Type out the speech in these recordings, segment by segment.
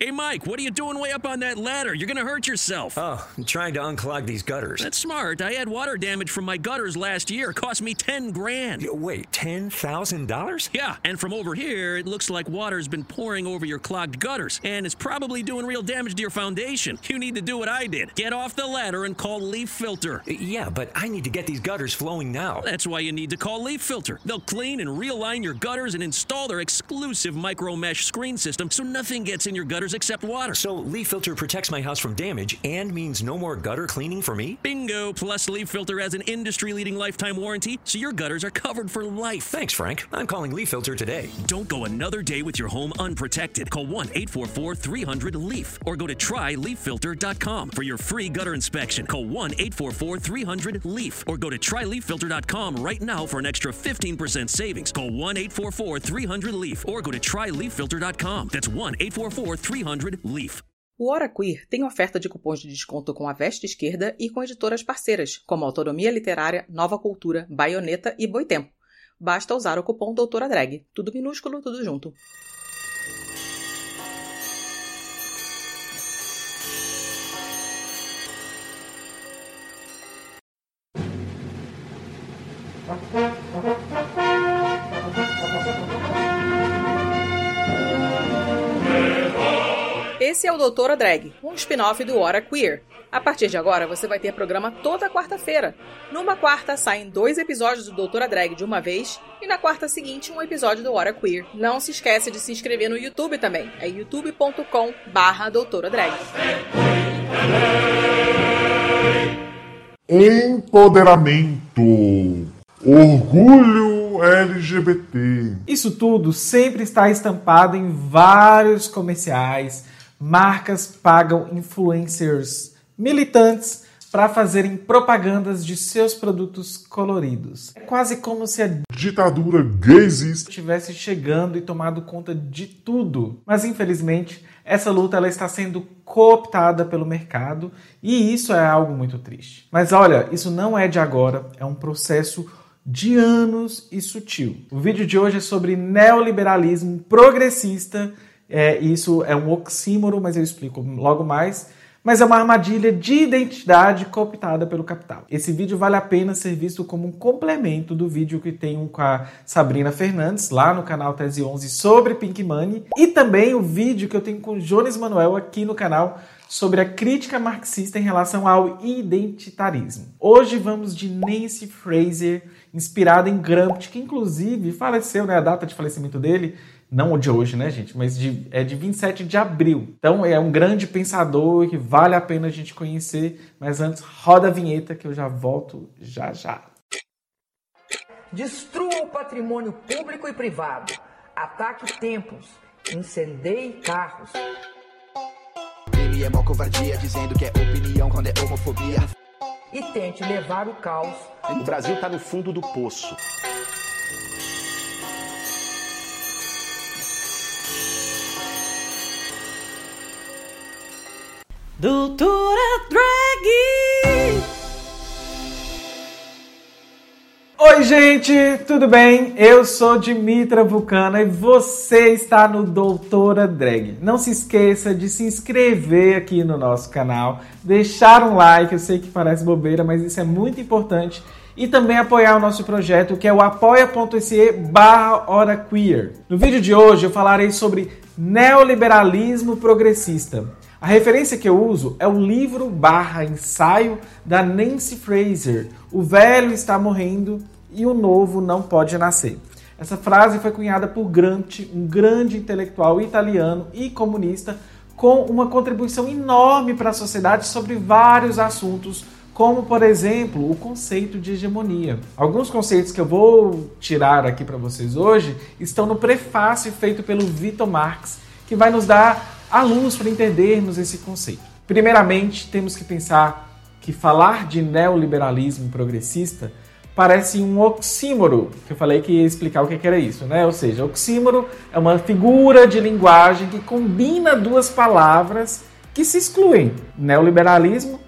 Hey, Mike, what are you doing way up on that ladder? You're gonna hurt yourself. Oh, I'm trying to unclog these gutters. That's smart. I had water damage from my gutters last year. It cost me 10 grand. Y- Wait, $10,000? Yeah, and from over here, it looks like water's been pouring over your clogged gutters, and it's probably doing real damage to your foundation. You need to do what I did get off the ladder and call Leaf Filter. Uh, yeah, but I need to get these gutters flowing now. That's why you need to call Leaf Filter. They'll clean and realign your gutters and install their exclusive micro mesh screen system so nothing gets in your gutters except water. So Leaf Filter protects my house from damage and means no more gutter cleaning for me? Bingo! Plus, Leaf Filter has an industry leading lifetime warranty, so your gutters are covered for life. Thanks, Frank. I'm calling Leaf Filter today. Don't go another day with your home unprotected. Call 1 844 300 LEAF or go to tryleaffilter.com for your free gutter inspection. Call 1 844 300 LEAF or go to tryleaffilter.com right now for an extra 15% savings. Call 1 844 300 LEAF or go to tryleaffilter.com. That's 1 844 300 LEAF. O Hora Queer tem oferta de cupons de desconto com a Veste Esquerda e com editoras parceiras, como Autonomia Literária, Nova Cultura, Baioneta e Boitempo. Basta usar o cupom Doutora Drag. Tudo minúsculo, tudo junto. Esse é o Doutora Drag, um spin-off do Hora Queer. A partir de agora, você vai ter programa toda quarta-feira. Numa quarta, saem dois episódios do Doutora Drag de uma vez, e na quarta seguinte, um episódio do Hora Queer. Não se esquece de se inscrever no YouTube também. É youtube.com barra Doutora Drag. Empoderamento. Orgulho LGBT. Isso tudo sempre está estampado em vários comerciais. Marcas pagam influencers militantes para fazerem propagandas de seus produtos coloridos. É quase como se a Ditadura gaysista. estivesse chegando e tomado conta de tudo. Mas infelizmente, essa luta ela está sendo cooptada pelo mercado e isso é algo muito triste. Mas olha, isso não é de agora, é um processo de anos e sutil. O vídeo de hoje é sobre neoliberalismo progressista. É, isso é um oxímoro, mas eu explico logo mais mas é uma armadilha de identidade cooptada pelo capital. Esse vídeo vale a pena ser visto como um complemento do vídeo que tem com a Sabrina Fernandes, lá no canal Tese 11, sobre Pink Money, e também o vídeo que eu tenho com o Jones Manuel aqui no canal sobre a crítica marxista em relação ao identitarismo. Hoje vamos de Nancy Fraser, inspirada em Gramsci, que inclusive faleceu, né, a data de falecimento dele não o de hoje, né, gente? Mas de, é de 27 de abril. Então é um grande pensador que vale a pena a gente conhecer. Mas antes, roda a vinheta que eu já volto já já. Destrua o patrimônio público e privado. Ataque templos. Incendeie carros. Ele é mó covardia, dizendo que é opinião quando é homofobia. E tente levar o caos. O Brasil tá no fundo do poço. Doutora Drag! Oi, gente, tudo bem? Eu sou Dimitra Vulcana e você está no Doutora Drag. Não se esqueça de se inscrever aqui no nosso canal, deixar um like, eu sei que parece bobeira, mas isso é muito importante, e também apoiar o nosso projeto que é o apoia.se barra Queer. No vídeo de hoje eu falarei sobre neoliberalismo progressista. A referência que eu uso é o livro barra ensaio da Nancy Fraser, O Velho Está Morrendo e o Novo Não Pode Nascer. Essa frase foi cunhada por Gramsci, um grande intelectual italiano e comunista, com uma contribuição enorme para a sociedade sobre vários assuntos, como, por exemplo, o conceito de hegemonia. Alguns conceitos que eu vou tirar aqui para vocês hoje estão no prefácio feito pelo Vitor Marx, que vai nos dar a luz para entendermos esse conceito. Primeiramente, temos que pensar que falar de neoliberalismo progressista parece um oxímoro, que eu falei que ia explicar o que era isso, né? Ou seja, oxímoro é uma figura de linguagem que combina duas palavras que se excluem: neoliberalismo,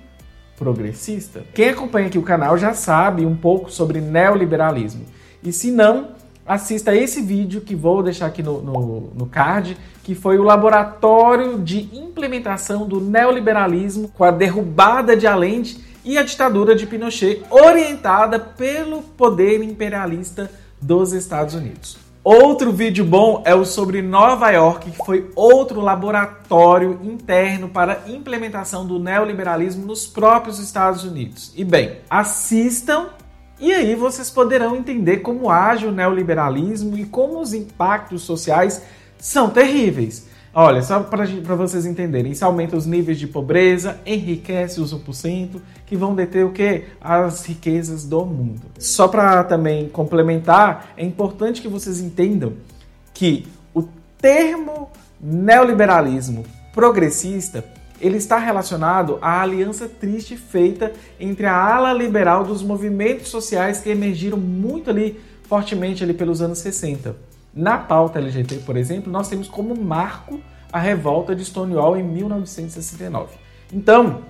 progressista. Quem acompanha aqui o canal já sabe um pouco sobre neoliberalismo. E se não, assista esse vídeo que vou deixar aqui no, no, no card, que foi o laboratório de implementação do neoliberalismo com a derrubada de Allende e a ditadura de Pinochet, orientada pelo poder imperialista dos Estados Unidos. Outro vídeo bom é o sobre Nova York, que foi outro laboratório interno para implementação do neoliberalismo nos próprios Estados Unidos. E bem, assistam e aí vocês poderão entender como age o neoliberalismo e como os impactos sociais são terríveis. Olha, só para vocês entenderem, isso aumenta os níveis de pobreza, enriquece os 1%, que vão deter o quê? As riquezas do mundo. Só para também complementar, é importante que vocês entendam que o termo neoliberalismo progressista ele está relacionado à aliança triste feita entre a ala liberal dos movimentos sociais que emergiram muito ali fortemente ali pelos anos 60. Na pauta LGBT, por exemplo, nós temos como marco a revolta de Stonewall em 1969. Então,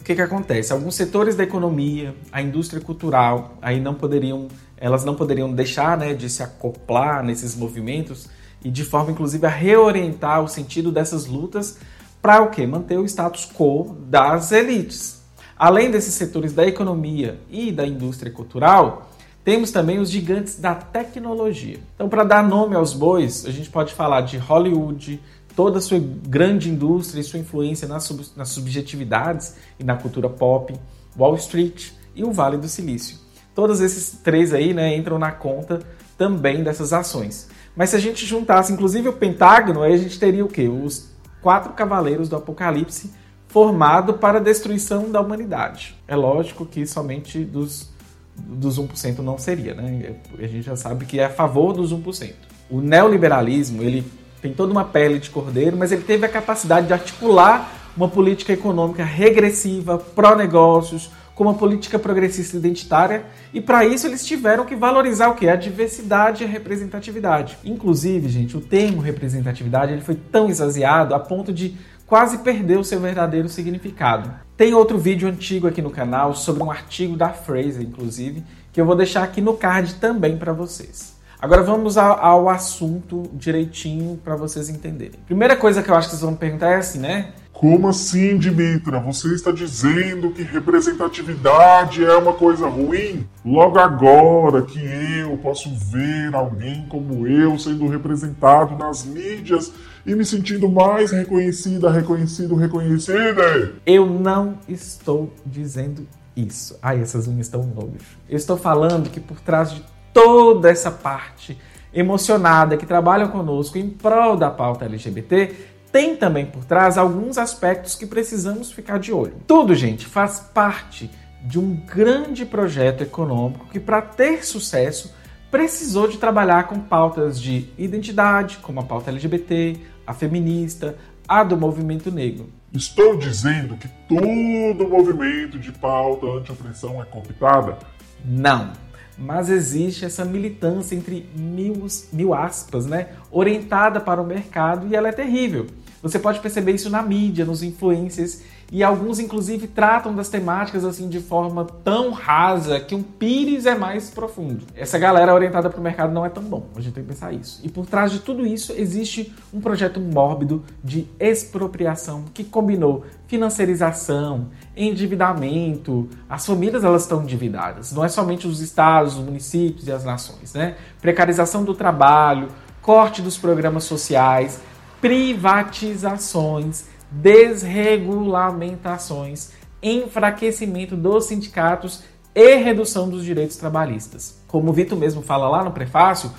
o que, que acontece? Alguns setores da economia, a indústria cultural, aí não poderiam, elas não poderiam deixar né, de se acoplar nesses movimentos e de forma inclusive a reorientar o sentido dessas lutas para o quê? Manter o status quo das elites. Além desses setores da economia e da indústria cultural, temos também os gigantes da tecnologia. Então, para dar nome aos bois, a gente pode falar de Hollywood, toda a sua grande indústria e sua influência nas, sub nas subjetividades e na cultura pop, Wall Street e o Vale do Silício. Todos esses três aí né, entram na conta também dessas ações. Mas se a gente juntasse, inclusive, o Pentágono, aí a gente teria o quê? Os quatro cavaleiros do Apocalipse formado para a destruição da humanidade. É lógico que somente dos, dos 1% não seria, né? A gente já sabe que é a favor dos 1%. O neoliberalismo, ele tem toda uma pele de cordeiro, mas ele teve a capacidade de articular uma política econômica regressiva, pró-negócios, com uma política progressista identitária, e para isso eles tiveram que valorizar o que? A diversidade e a representatividade. Inclusive, gente, o termo representatividade ele foi tão exagerado a ponto de quase perder o seu verdadeiro significado. Tem outro vídeo antigo aqui no canal sobre um artigo da Fraser, inclusive, que eu vou deixar aqui no card também para vocês. Agora vamos ao, ao assunto direitinho para vocês entenderem. Primeira coisa que eu acho que vocês vão me perguntar é assim, né? Como assim, Dimitra? Você está dizendo que representatividade é uma coisa ruim? Logo agora que eu posso ver alguém como eu sendo representado nas mídias e me sentindo mais reconhecida, reconhecido, reconhecida? Eu não estou dizendo isso. Ai, essas unhas estão longe. Eu estou falando que por trás de toda essa parte emocionada que trabalha conosco em prol da pauta LGBT, tem também por trás alguns aspectos que precisamos ficar de olho. Tudo, gente, faz parte de um grande projeto econômico que, para ter sucesso, precisou de trabalhar com pautas de identidade, como a pauta LGBT, a feminista, a do movimento negro. Estou dizendo que todo movimento de pauta anti-opressão é cooptada? Não. Mas existe essa militância entre mil, mil aspas, né? Orientada para o mercado e ela é terrível. Você pode perceber isso na mídia, nos influencers, e alguns inclusive tratam das temáticas assim de forma tão rasa que um pires é mais profundo. Essa galera orientada para o mercado não é tão bom, a gente tem que pensar isso. E por trás de tudo isso existe um projeto mórbido de expropriação que combinou financiarização, endividamento. As famílias elas estão endividadas, não é somente os estados, os municípios e as nações, né? Precarização do trabalho, corte dos programas sociais, privatizações, desregulamentações, enfraquecimento dos sindicatos e redução dos direitos trabalhistas. Como o Vitor mesmo fala lá no prefácio,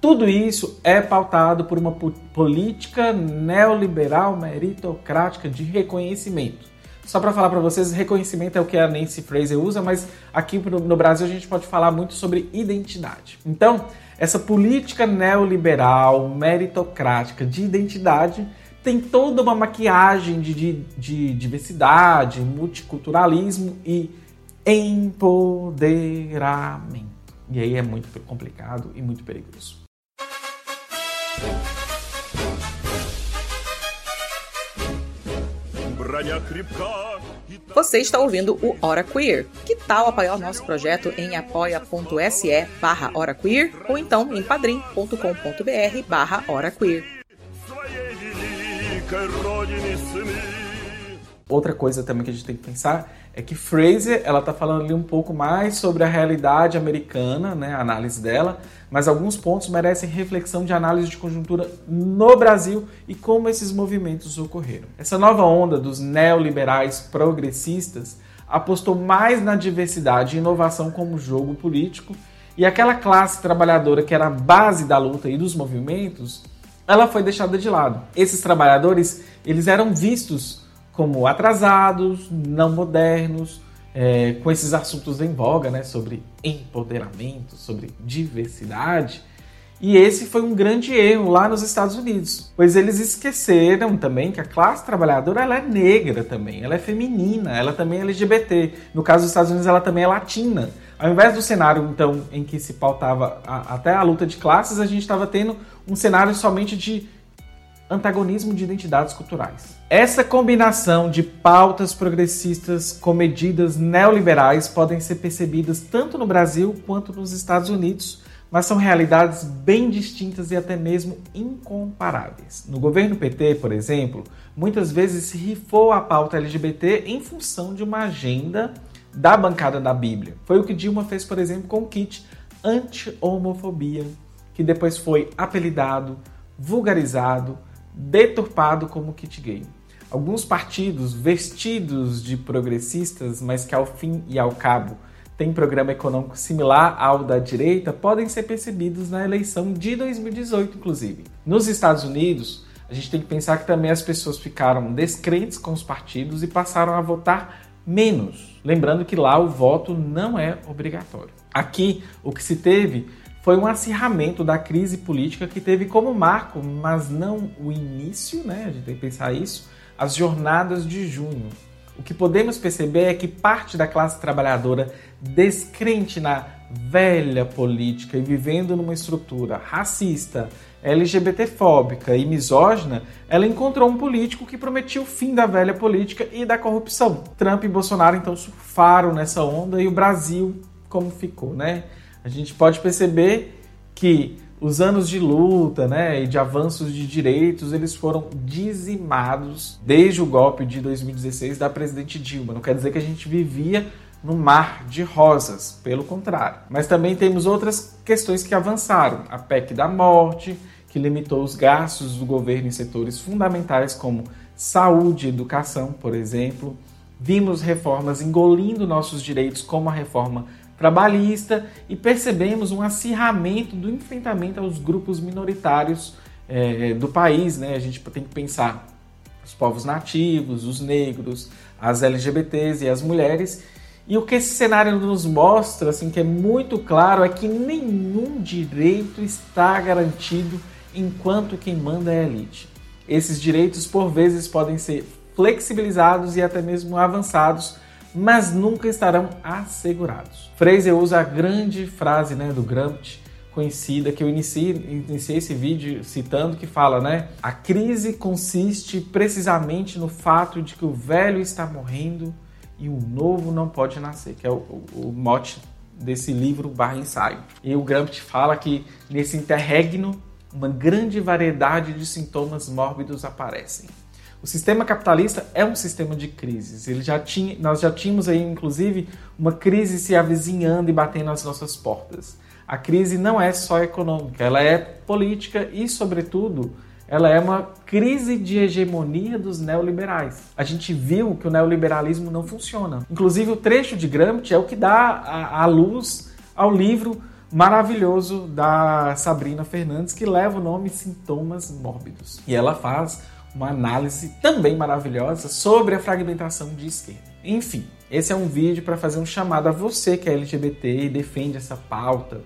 tudo isso é pautado por uma política neoliberal meritocrática de reconhecimento. Só para falar para vocês, reconhecimento é o que a Nancy Fraser usa, mas aqui no Brasil a gente pode falar muito sobre identidade. Então, essa política neoliberal, meritocrática de identidade tem toda uma maquiagem de, de, de diversidade, multiculturalismo e empoderamento. E aí é muito complicado e muito perigoso. Você está ouvindo o Hora Queer. Que tal apoiar o nosso projeto em apoia.se barra Hora Queer ou então em padrim.com.br barra Hora Queer. Outra coisa também que a gente tem que pensar é que Fraser ela está falando ali um pouco mais sobre a realidade americana, né, a análise dela, mas alguns pontos merecem reflexão de análise de conjuntura no Brasil e como esses movimentos ocorreram. Essa nova onda dos neoliberais progressistas apostou mais na diversidade e inovação como jogo político e aquela classe trabalhadora que era a base da luta e dos movimentos, ela foi deixada de lado. Esses trabalhadores, eles eram vistos como atrasados, não modernos, é, com esses assuntos em voga, né, sobre empoderamento, sobre diversidade. E esse foi um grande erro lá nos Estados Unidos, pois eles esqueceram também que a classe trabalhadora ela é negra também, ela é feminina, ela também é LGBT. No caso dos Estados Unidos, ela também é latina. Ao invés do cenário então em que se pautava a, até a luta de classes, a gente estava tendo um cenário somente de antagonismo de identidades culturais. Essa combinação de pautas progressistas com medidas neoliberais podem ser percebidas tanto no Brasil quanto nos Estados Unidos, mas são realidades bem distintas e até mesmo incomparáveis. No governo PT, por exemplo, muitas vezes se rifou a pauta LGBT em função de uma agenda da bancada da Bíblia. Foi o que Dilma fez, por exemplo, com o kit anti-homofobia, que depois foi apelidado, vulgarizado, deturpado como kit gay. Alguns partidos vestidos de progressistas, mas que ao fim e ao cabo têm programa econômico similar ao da direita, podem ser percebidos na eleição de 2018, inclusive. Nos Estados Unidos, a gente tem que pensar que também as pessoas ficaram descrentes com os partidos e passaram a votar menos. Lembrando que lá o voto não é obrigatório. Aqui, o que se teve foi um acirramento da crise política que teve como marco, mas não o início, né? A gente tem que pensar isso, as jornadas de junho. O que podemos perceber é que parte da classe trabalhadora descrente na velha política e vivendo numa estrutura racista, LGBTfóbica e misógina, ela encontrou um político que prometia o fim da velha política e da corrupção. Trump e Bolsonaro então surfaram nessa onda e o Brasil como ficou, né? a gente pode perceber que os anos de luta né, e de avanços de direitos eles foram dizimados desde o golpe de 2016 da presidente Dilma. Não quer dizer que a gente vivia no mar de rosas, pelo contrário. Mas também temos outras questões que avançaram. A PEC da morte, que limitou os gastos do governo em setores fundamentais como saúde e educação, por exemplo. Vimos reformas engolindo nossos direitos, como a reforma trabalhista e percebemos um acirramento do enfrentamento aos grupos minoritários é, do país. Né? A gente tem que pensar os povos nativos, os negros, as LGBTs e as mulheres. E o que esse cenário nos mostra, assim, que é muito claro, é que nenhum direito está garantido enquanto quem manda é a elite. Esses direitos, por vezes, podem ser flexibilizados e até mesmo avançados mas nunca estarão assegurados. Fraser usa a grande frase né, do Gramsci, conhecida, que eu iniciei, iniciei esse vídeo citando, que fala, né? A crise consiste precisamente no fato de que o velho está morrendo e o novo não pode nascer, que é o, o, o mote desse livro barra ensaio. E o Gramsci fala que nesse interregno uma grande variedade de sintomas mórbidos aparecem. O sistema capitalista é um sistema de crises. Ele já tinha, nós já tínhamos aí, inclusive, uma crise se avizinhando e batendo às nossas portas. A crise não é só econômica, ela é política e, sobretudo, ela é uma crise de hegemonia dos neoliberais. A gente viu que o neoliberalismo não funciona. Inclusive, o trecho de Gramsci é o que dá a, luz ao livro maravilhoso da Sabrina Fernandes, que leva o nome Sintomas Mórbidos. E ela faz uma análise também maravilhosa sobre a fragmentação de esquerda. Enfim, esse é um vídeo para fazer um chamado a você que é LGBT e defende essa pauta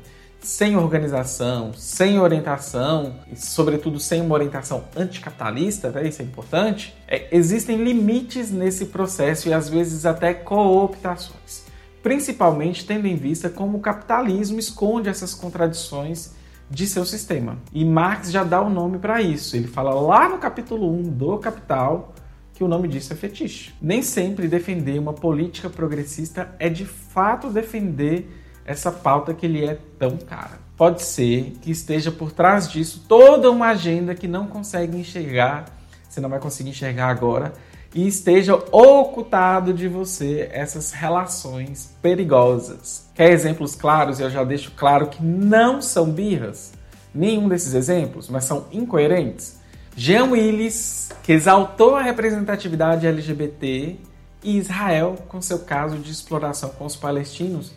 sem organização, sem orientação e, sobretudo, sem uma orientação anticapitalista, né? isso é importante. É, existem limites nesse processo e às vezes até cooptações, principalmente tendo em vista como o capitalismo esconde essas contradições de seu sistema. E Marx já dá o nome para isso. Ele fala lá no capítulo 1 do Capital que o nome disso é fetiche. Nem sempre defender uma política progressista é de fato defender essa pauta que lhe é tão cara. Pode ser que esteja por trás disso toda uma agenda que não consegue enxergar, você não vai conseguir enxergar agora, e esteja ocultado de você essas relações perigosas. Quer exemplos claros? Eu já deixo claro que não são birras, nenhum desses exemplos, mas são incoerentes. Jean Willis, que exaltou a representatividade LGBT, e Israel, com seu caso de exploração com os palestinos,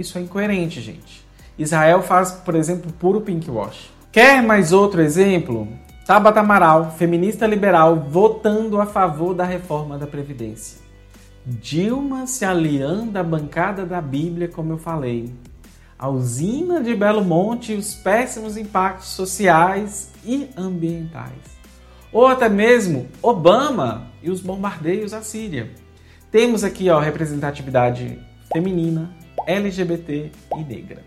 isso é incoerente, gente. Israel faz, por exemplo, puro pinkwash. Quer mais outro exemplo? Tabata Amaral, feminista liberal, votando a favor da reforma da Previdência. Dilma se aliando à bancada da Bíblia, como eu falei. A usina de Belo Monte e os péssimos impactos sociais e ambientais. Ou até mesmo Obama e os bombardeios à Síria. Temos aqui a representatividade feminina, LGBT e negra,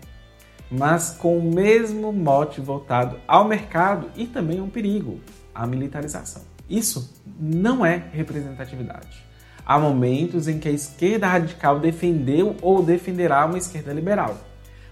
mas com o mesmo mote voltado ao mercado e também um perigo, a militarização. Isso não é representatividade. Há momentos em que a esquerda radical defendeu ou defenderá uma esquerda liberal,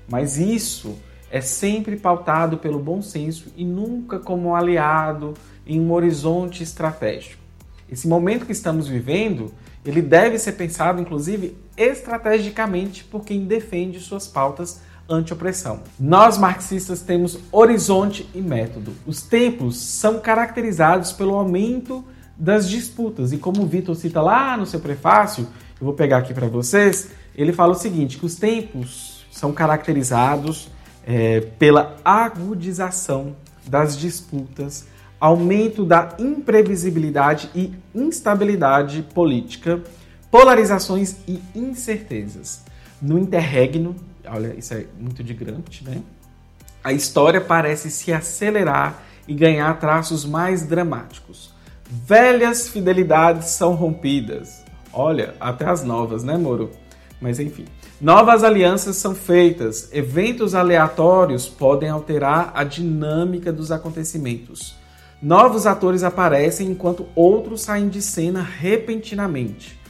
mas isso é sempre pautado pelo bom senso e nunca como aliado em um horizonte estratégico. Esse momento que estamos vivendo ele deve ser pensado, inclusive, estrategicamente por quem defende suas pautas anti-opressão. Nós marxistas temos horizonte e método. Os tempos são caracterizados pelo aumento das disputas e como o Vitor cita lá no seu prefácio, eu vou pegar aqui para vocês, ele fala o seguinte, que os tempos são caracterizados é, pela agudização das disputas aumento da imprevisibilidade e instabilidade política, polarizações e incertezas. No interregno, olha, isso é muito de Gramsci, né? A história parece se acelerar e ganhar traços mais dramáticos. Velhas fidelidades são rompidas. Olha, até as novas, né, Moro? Mas enfim. Novas alianças são feitas. Eventos aleatórios podem alterar a dinâmica dos acontecimentos. Novos atores aparecem enquanto outros saem de cena repentinamente.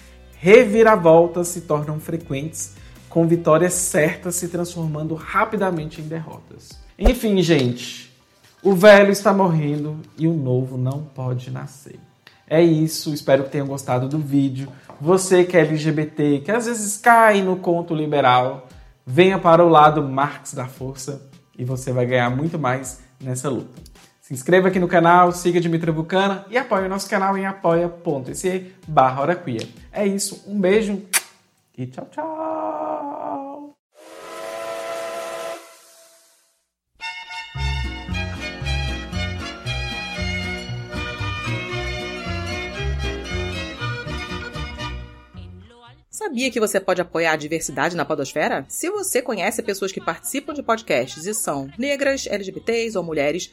Reviravoltas se tornam frequentes, com vitórias certas se transformando rapidamente em derrotas. Enfim, gente, o velho está morrendo e o novo não pode nascer. É isso, espero que tenham gostado do vídeo. Você que é LGBT, que às vezes cai no conto liberal, venha para o lado Marx da força e você vai ganhar muito mais nessa luta. Se inscreva aqui no canal, siga Dimitra Bucana e apoie o nosso canal em apoia.se barra É isso, um beijo e tchau, tchau! Sabia que você pode apoiar a diversidade na podosfera? Se você conhece pessoas que participam de podcasts e são negras, LGBTs ou mulheres,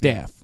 Daft.